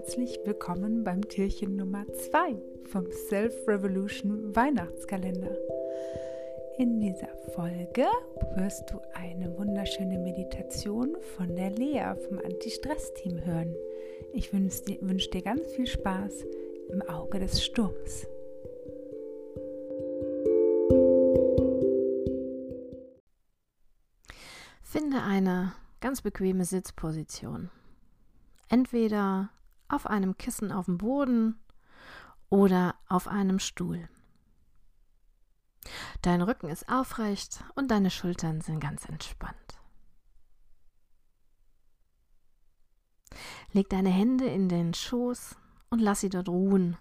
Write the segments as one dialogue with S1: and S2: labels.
S1: herzlich willkommen beim Türchen Nummer 2 vom Self Revolution Weihnachtskalender. In dieser Folge wirst du eine wunderschöne Meditation von der Lea vom Anti-Stress-Team hören. Ich wünsche dir, wünsch dir ganz viel Spaß im Auge des Sturms.
S2: Finde eine ganz bequeme Sitzposition. Entweder auf einem Kissen auf dem Boden oder auf einem Stuhl. Dein Rücken ist aufrecht und deine Schultern sind ganz entspannt. Leg deine Hände in den Schoß und lass sie dort ruhen.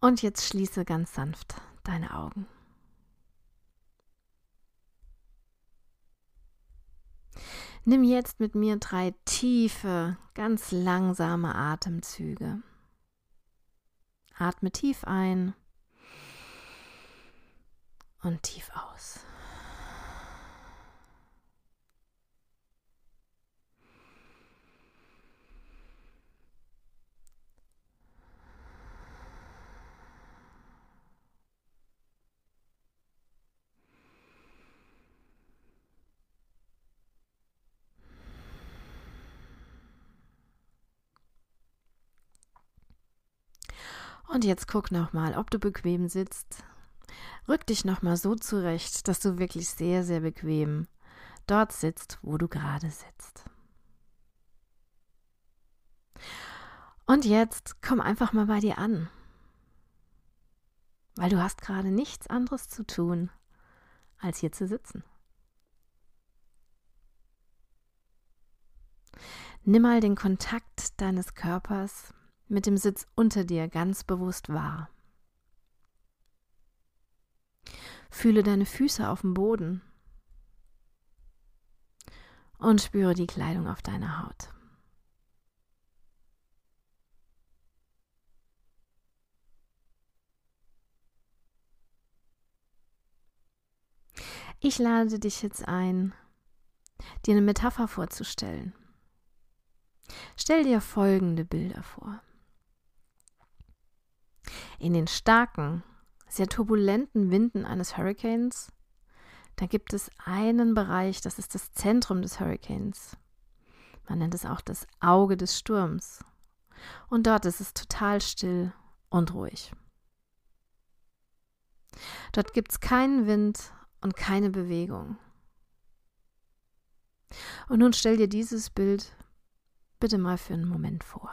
S2: Und jetzt schließe ganz sanft deine Augen. Nimm jetzt mit mir drei tiefe, ganz langsame Atemzüge. Atme tief ein und tief aus. Und jetzt guck nochmal, ob du bequem sitzt. Rück dich nochmal so zurecht, dass du wirklich sehr, sehr bequem dort sitzt, wo du gerade sitzt. Und jetzt komm einfach mal bei dir an, weil du hast gerade nichts anderes zu tun, als hier zu sitzen. Nimm mal den Kontakt deines Körpers mit dem Sitz unter dir ganz bewusst wahr. Fühle deine Füße auf dem Boden und spüre die Kleidung auf deiner Haut. Ich lade dich jetzt ein, dir eine Metapher vorzustellen. Stell dir folgende Bilder vor. In den starken, sehr turbulenten Winden eines Hurricanes, da gibt es einen Bereich, das ist das Zentrum des Hurricanes. Man nennt es auch das Auge des Sturms. Und dort ist es total still und ruhig. Dort gibt es keinen Wind und keine Bewegung. Und nun stell dir dieses Bild bitte mal für einen Moment vor.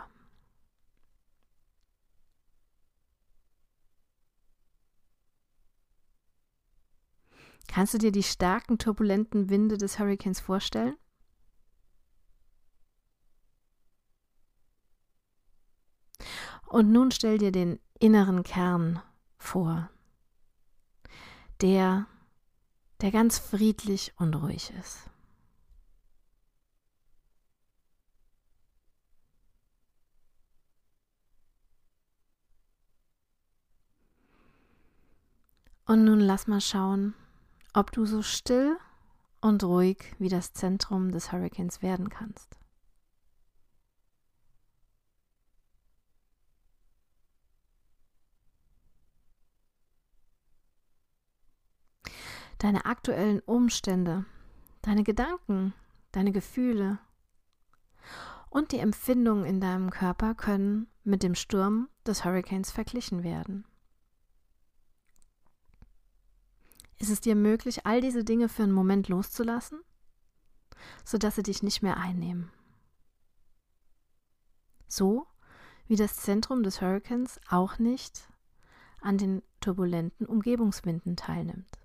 S2: Kannst du dir die starken, turbulenten Winde des Hurrikans vorstellen? Und nun stell dir den inneren Kern vor, der, der ganz friedlich und ruhig ist. Und nun lass mal schauen, ob du so still und ruhig wie das Zentrum des Hurrikans werden kannst. Deine aktuellen Umstände, deine Gedanken, deine Gefühle und die Empfindungen in deinem Körper können mit dem Sturm des Hurrikans verglichen werden. Ist es dir möglich, all diese Dinge für einen Moment loszulassen, sodass sie dich nicht mehr einnehmen? So wie das Zentrum des Hurrikans auch nicht an den turbulenten Umgebungswinden teilnimmt.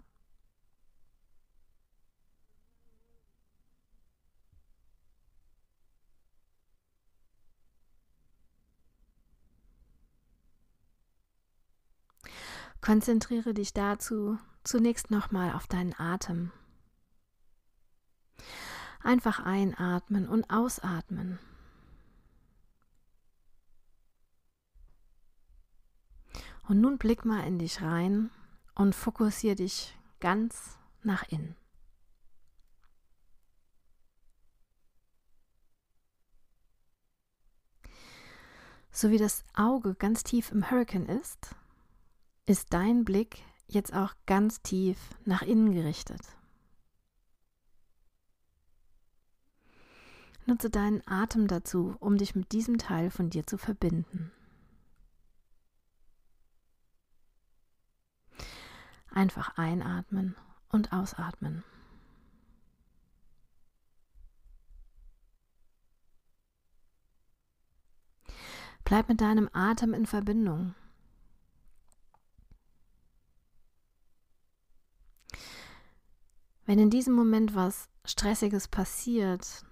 S2: Konzentriere dich dazu zunächst nochmal auf deinen Atem. Einfach einatmen und ausatmen. Und nun blick mal in dich rein und fokussiere dich ganz nach innen. So wie das Auge ganz tief im Hurricane ist, ist dein Blick jetzt auch ganz tief nach innen gerichtet. Nutze deinen Atem dazu, um dich mit diesem Teil von dir zu verbinden. Einfach einatmen und ausatmen. Bleib mit deinem Atem in Verbindung. Wenn in diesem Moment was Stressiges passiert,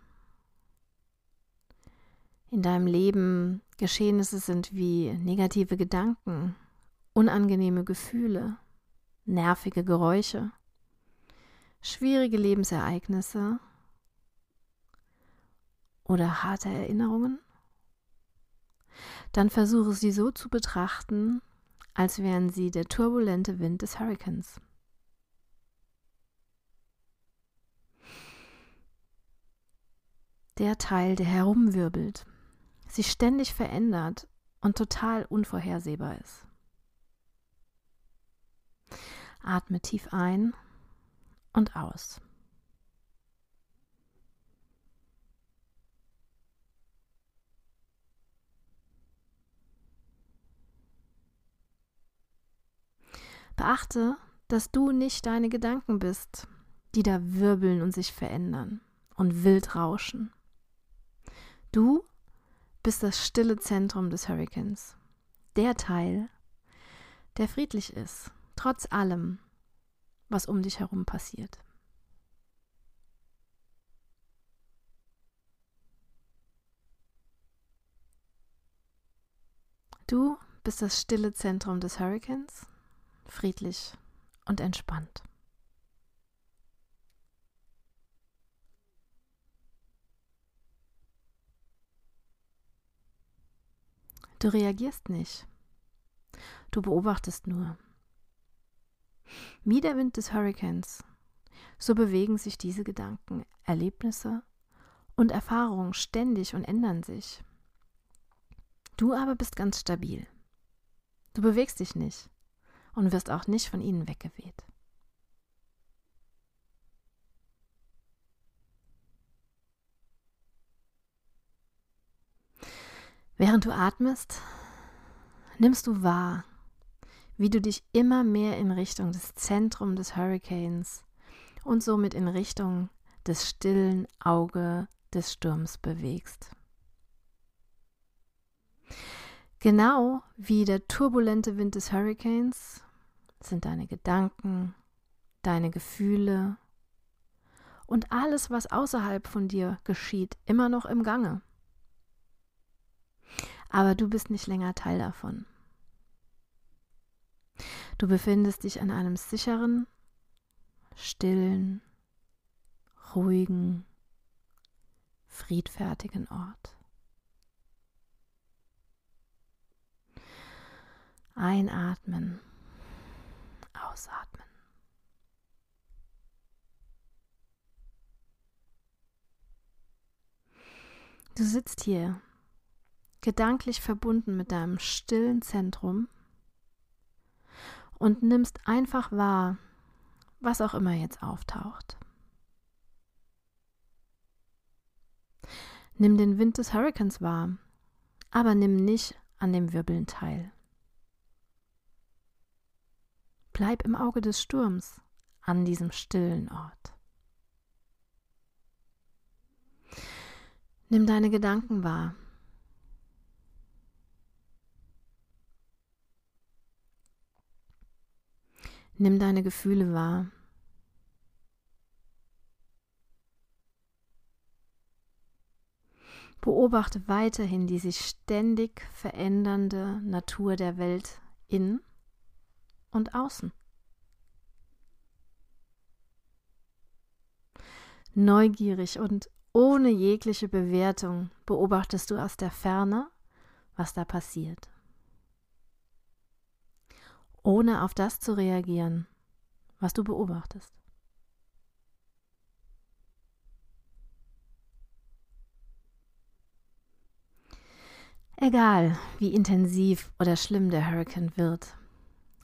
S2: in deinem Leben Geschehnisse sind wie negative Gedanken, unangenehme Gefühle, nervige Geräusche, schwierige Lebensereignisse oder harte Erinnerungen, dann versuche sie so zu betrachten, als wären sie der turbulente Wind des Hurrikans. Der Teil, der herumwirbelt, sich ständig verändert und total unvorhersehbar ist. Atme tief ein und aus. Beachte, dass du nicht deine Gedanken bist, die da wirbeln und sich verändern und wild rauschen. Du bist das stille Zentrum des Hurrikans. Der Teil, der friedlich ist, trotz allem, was um dich herum passiert. Du bist das stille Zentrum des Hurrikans, friedlich und entspannt. Du reagierst nicht. Du beobachtest nur. Wie der Wind des Hurrikans, so bewegen sich diese Gedanken, Erlebnisse und Erfahrungen ständig und ändern sich. Du aber bist ganz stabil. Du bewegst dich nicht und wirst auch nicht von ihnen weggeweht. Während du atmest, nimmst du wahr, wie du dich immer mehr in Richtung des Zentrums des Hurricanes und somit in Richtung des stillen Auge des Sturms bewegst. Genau wie der turbulente Wind des Hurricanes sind deine Gedanken, deine Gefühle und alles, was außerhalb von dir geschieht, immer noch im Gange aber du bist nicht länger Teil davon. Du befindest dich an einem sicheren, stillen, ruhigen, friedfertigen Ort. Einatmen, ausatmen. Du sitzt hier gedanklich verbunden mit deinem stillen Zentrum und nimmst einfach wahr, was auch immer jetzt auftaucht. Nimm den Wind des Hurrikans wahr, aber nimm nicht an dem Wirbeln teil. Bleib im Auge des Sturms an diesem stillen Ort. Nimm deine Gedanken wahr Nimm deine Gefühle wahr. Beobachte weiterhin die sich ständig verändernde Natur der Welt in und außen. Neugierig und ohne jegliche Bewertung beobachtest du aus der Ferne, was da passiert ohne auf das zu reagieren, was du beobachtest. Egal, wie intensiv oder schlimm der Hurrikan wird,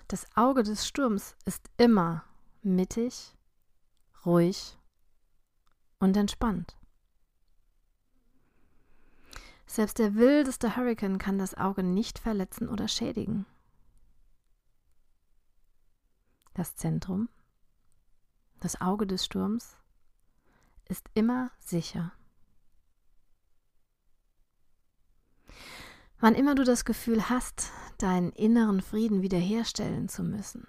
S2: das Auge des Sturms ist immer mittig, ruhig und entspannt. Selbst der wildeste Hurrikan kann das Auge nicht verletzen oder schädigen. Das Zentrum, das Auge des Sturms, ist immer sicher. Wann immer du das Gefühl hast, deinen inneren Frieden wiederherstellen zu müssen,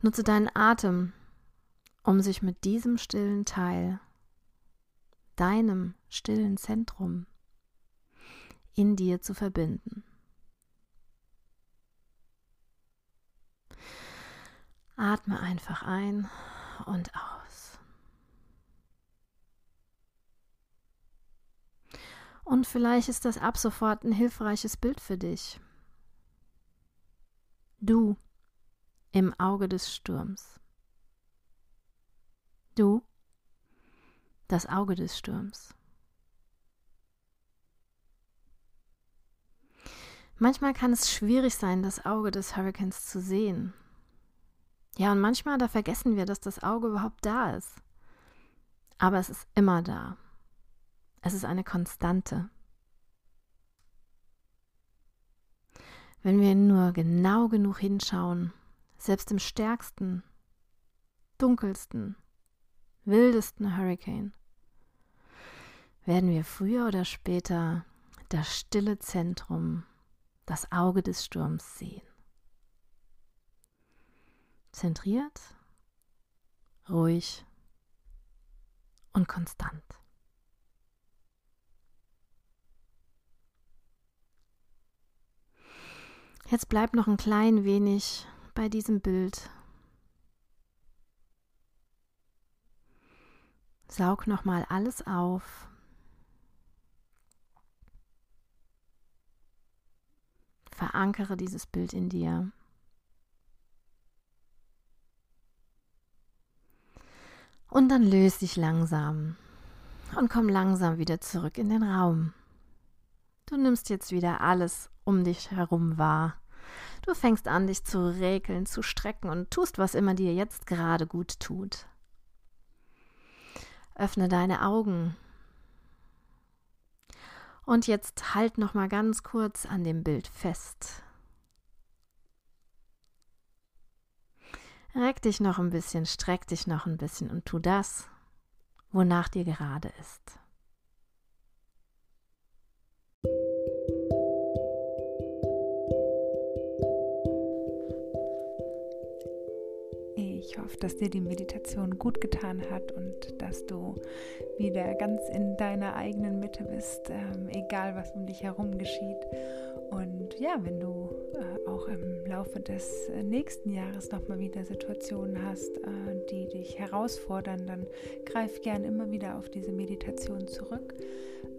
S2: nutze deinen Atem, um sich mit diesem stillen Teil deinem stillen Zentrum in dir zu verbinden. Atme einfach ein und aus. Und vielleicht ist das ab sofort ein hilfreiches Bild für dich. Du im Auge des Sturms. Du das Auge des Sturms. Manchmal kann es schwierig sein, das Auge des Hurrikans zu sehen. Ja, und manchmal, da vergessen wir, dass das Auge überhaupt da ist. Aber es ist immer da. Es ist eine Konstante. Wenn wir nur genau genug hinschauen, selbst im stärksten, dunkelsten, wildesten Hurricane, werden wir früher oder später das stille Zentrum, das Auge des Sturms sehen. Zentriert, ruhig und konstant. Jetzt bleibt noch ein klein wenig bei diesem Bild Saug nochmal alles auf. Verankere dieses Bild in dir. Und dann löse dich langsam und komm langsam wieder zurück in den Raum. Du nimmst jetzt wieder alles um dich herum wahr. Du fängst an, dich zu räkeln, zu strecken und tust, was immer dir jetzt gerade gut tut. Öffne deine Augen. Und jetzt halt noch mal ganz kurz an dem Bild fest. Reck dich noch ein bisschen, streck dich noch ein bisschen und tu das, wonach dir gerade ist.
S1: Ich hoffe, dass dir die Meditation gut getan hat und dass du wieder ganz in deiner eigenen Mitte bist, ähm, egal was um dich herum geschieht. Und ja, wenn du äh, auch im Laufe des äh, nächsten Jahres nochmal wieder Situationen hast, äh, die dich herausfordern, dann greif gern immer wieder auf diese Meditation zurück.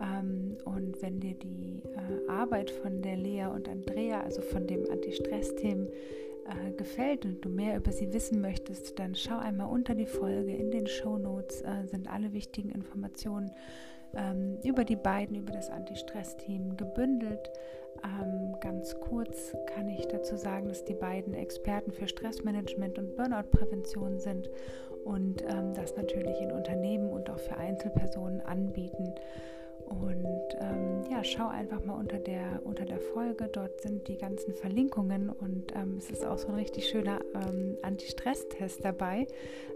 S1: Ähm, und wenn dir die äh, Arbeit von der Lea und Andrea, also von dem Anti-Stress-Themen, äh, gefällt und du mehr über sie wissen möchtest, dann schau einmal unter die Folge. In den Show Notes äh, sind alle wichtigen Informationen ähm, über die beiden, über das Anti-Stress-Team gebündelt. Ähm, ganz kurz kann ich dazu sagen, dass die beiden Experten für Stressmanagement und Burnout-Prävention sind und ähm, das natürlich in Unternehmen und auch für Einzelpersonen anbieten. Und ähm, ja, schau einfach mal unter der, unter der Folge. Dort sind die ganzen Verlinkungen und ähm, es ist auch so ein richtig schöner ähm, Anti-Stress-Test dabei.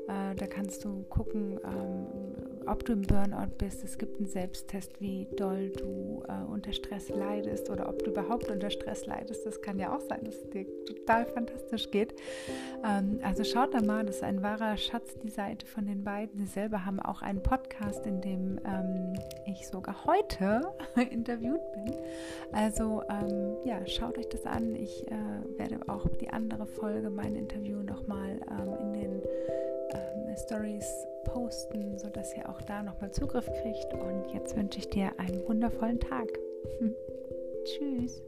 S1: Äh, da kannst du gucken, ähm, ob du im Burnout bist. Es gibt einen Selbsttest, wie doll du äh, unter Stress leidest oder ob du überhaupt unter Stress leidest. Das kann ja auch sein, dass es dir total fantastisch geht. Ähm, also schaut da mal, das ist ein wahrer Schatz, die Seite von den beiden. Sie selber haben auch einen Podcast, in dem ähm, ich sogar heute interviewt bin. Also ähm, ja, schaut euch das an. Ich äh, werde auch die andere Folge, mein Interview, nochmal ähm, in den ähm, Stories posten, sodass ihr auch da nochmal Zugriff kriegt. Und jetzt wünsche ich dir einen wundervollen Tag. Tschüss.